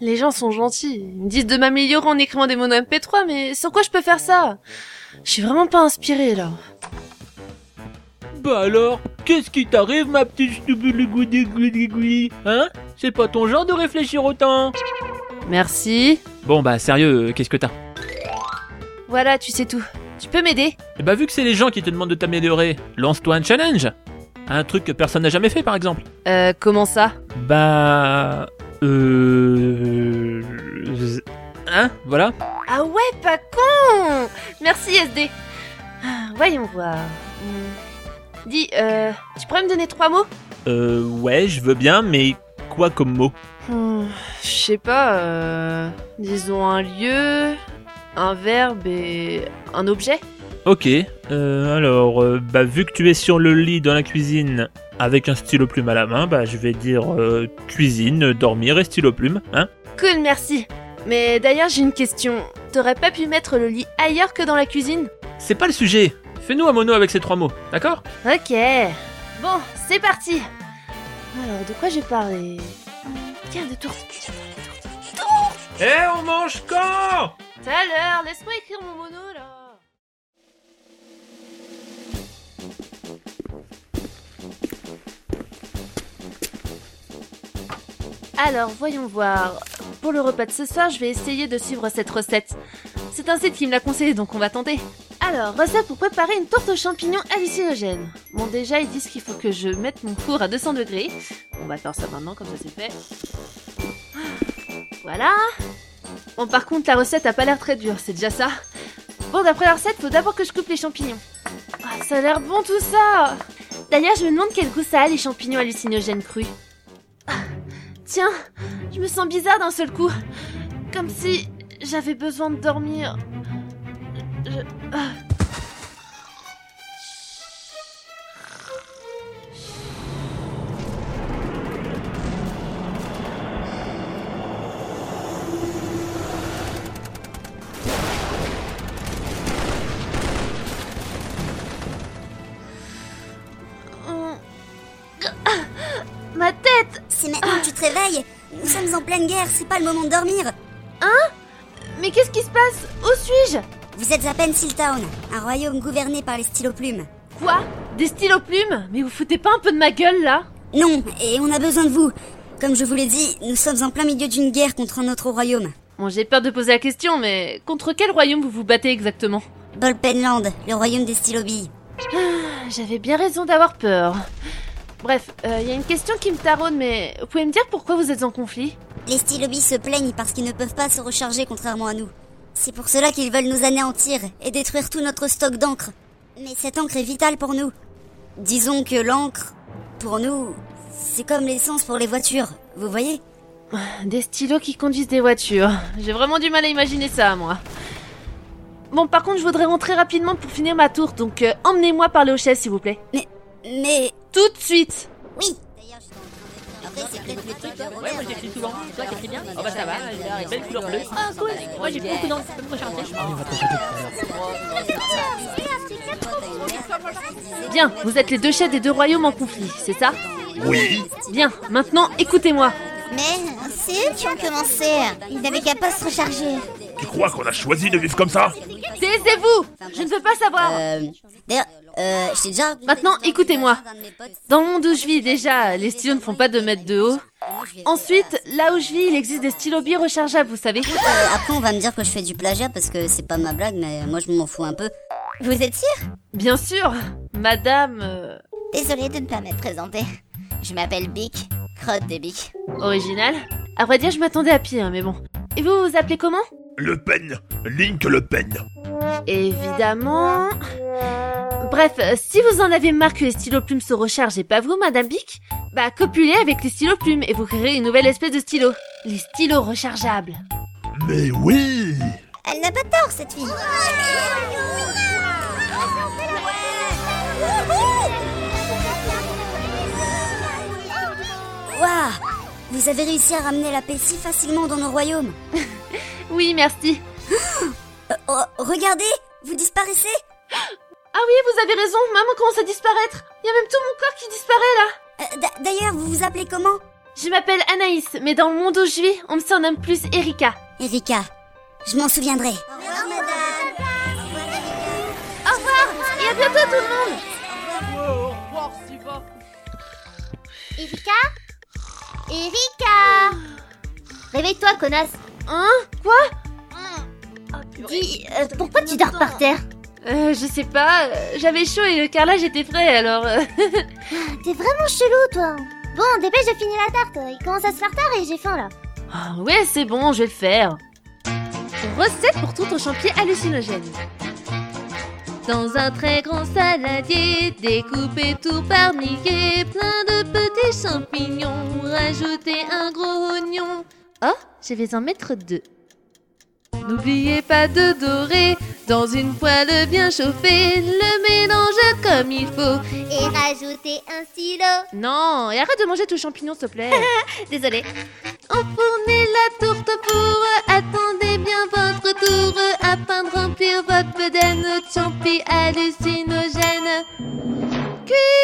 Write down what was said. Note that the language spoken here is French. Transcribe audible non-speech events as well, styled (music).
Les gens sont gentils. Ils me disent de m'améliorer en écrivant des mots MP3, mais sans quoi je peux faire ça? Je suis vraiment pas inspirée là. Bah alors, qu'est-ce qui t'arrive, ma petite stouboulégoudigoudigoudigouidi Hein? C'est pas ton genre de réfléchir autant Merci. Bon bah sérieux, euh, qu'est-ce que t'as? Voilà, tu sais tout. Tu peux m'aider? Eh bah vu que c'est les gens qui te demandent de t'améliorer, lance-toi un challenge Un truc que personne n'a jamais fait par exemple. Euh, comment ça? Bah... Euh... Hein Voilà. Ah ouais, pas con! Merci SD. Ah, Voyons voir. Hmm. Dis, euh, tu pourrais me donner trois mots? Euh... Ouais, je veux bien, mais quoi comme mot? Hmm, Je sais pas, euh, disons un lieu, un verbe et un objet? Ok, euh, alors, euh, bah vu que tu es sur le lit dans la cuisine avec un stylo plume à la main, bah je vais dire euh, cuisine, dormir et stylo plume, hein Cool, merci. Mais d'ailleurs, j'ai une question. T'aurais pas pu mettre le lit ailleurs que dans la cuisine? C'est pas le sujet. Fais-nous un mono avec ces trois mots, d'accord? Ok. Bon, c'est parti. Alors, de quoi parler? Hmm, Tiens, de tours. Eh, on mange quand? Tout à l'heure, laisse-moi écrire mon mono là. Alors, voyons voir. Pour le repas de ce soir, je vais essayer de suivre cette recette. C'est un site qui me l'a conseillé, donc on va tenter. Alors, recette pour préparer une tourte aux champignons hallucinogène. Bon, déjà, ils disent qu'il faut que je mette mon four à 200 degrés. On va faire ça maintenant, comme ça c'est fait. Voilà. Bon, par contre, la recette a pas l'air très dure, c'est déjà ça. Bon, d'après la recette, faut d'abord que je coupe les champignons. Ah, ça a l'air bon tout ça D'ailleurs, je me demande quel goût ça a, les champignons hallucinogènes crus. Ah, tiens, je me sens bizarre d'un seul coup. Comme si j'avais besoin de dormir. Je- C'est maintenant que tu te réveilles Nous sommes en pleine guerre, c'est pas le moment de dormir Mais qu'est-ce qui se passe? Où suis-je? Vous êtes à Pencil Town, un royaume gouverné par les styloplumes. Quoi? Des stylos plumes? Mais vous foutez pas un peu de ma gueule là? Non, et on a besoin de vous. Comme je vous l'ai dit, nous sommes en plein milieu d'une guerre contre un autre royaume. Bon, j'ai peur de poser la question, mais contre quel royaume vous vous battez exactement? Bolpenland, le royaume des stylobilles. J'avais bien raison d'avoir peur. Bref, il y a une question qui me taraude, mais vous pouvez me dire pourquoi vous êtes en conflit? Les stylobilles se plaignent parce qu'ils ne peuvent pas se recharger contrairement à nous. C'est pour cela qu'ils veulent nous anéantir et détruire tout notre stock d'encre. Mais cette encre est vitale pour nous. Disons que l'encre, pour nous, c'est comme l'essence pour les voitures, vous voyez? Des stylos qui conduisent des voitures. J'ai vraiment du mal à imaginer ça, moi. Bon, par contre, je voudrais rentrer rapidement pour finir ma tour, donc euh, emmenez-moi parler aux chaises, s'il vous plaît. Mais Tout de suite oui D'ailleurs, Après, c'est peut-être le truc Ouais, moi j'écris souvent. Toi, t'écris bien Oh bah ça va, j'ai une belle couleur bleue. Ah, cool. Moi j'ai beaucoup d'encre, tu peux me recharger Bien, vous êtes les deux chefs des deux royaumes en conflit, c'est ça Oui, Bien, maintenant, écoutez-moi. Mais c'est eux qui ont commencé. Ils n'avaient qu'à pas se recharger. tu crois qu'on a choisi de vivre comme ça Taisez-vous Je ne veux pas savoir Euh. D'ailleurs, euh, je t'ai déjà. Maintenant, écoutez-moi. Dans le monde où je vis, déjà, les stylos ne font pas 2 mètres de haut. Ensuite, là où je vis, il existe des stylos bi rechargeables, vous savez. Euh, après, on va me dire que je fais du plagiat parce que c'est pas ma blague, mais moi je m'en fous un peu. Vous êtes sûr? Bien sûr, madame... euh, Désolée de ne pas m'être présentée. Je m'appelle Bic, crotte des Bic. original. À vrai dire, je m'attendais à pire, mais bon. Et vous vous appelez comment? Le Pen, Link Le Pen. Évidemment... Bref, euh, si vous en avez marre que les stylos plumes se rechargent et pas vous, madame Bic, bah copulez avec les stylos plumes et vous créerez une nouvelle espèce de stylo. Les stylos rechargeables. Mais oui Elle n'a pas tort, cette fille. Waouh Vous avez réussi à ramener la paix si facilement dans nos royaumes. (laughs) Oui, merci. (gasps) Euh, oh, regardez Vous disparaissez Ah oui, vous avez raison, maman commence à disparaître. Il y a même tout mon corps qui disparaît là. Euh, d'a- D'ailleurs, vous vous appelez comment? Je m'appelle Anaïs, mais dans le monde où je vis, on me surnomme plus Erika. Erika, je m'en souviendrai. Au revoir Et à bientôt tout le monde. Erika? Erika? Réveille-toi, connasse. Hein? Quoi? Dis, euh, pourquoi tu dors par terre? Euh, je sais pas, j'avais chaud et le carrelage était frais, alors... euh, (laughs) T'es vraiment chelou, toi Bon, dépêche de finir la tarte, il commence à se faire tard et j'ai faim, là. Ah, ouais, c'est bon, je vais le faire. Recette pour tout au champier hallucinogène. Dans un très grand saladier, découpez tout par milliers, plein de petits champignons, rajoutez un gros oignon. Oh, je vais en mettre deux. N'oubliez pas de dorer dans une poêle bien chauffée, le mélange comme il faut. Et rajouter un stylo. Non, et arrête de manger tous les champignons, s'il te plaît. (laughs) Désolée. Enfournez la tourte au four, attendez bien votre tour afin de remplir votre bedaine de champi hallucinogène. Cuit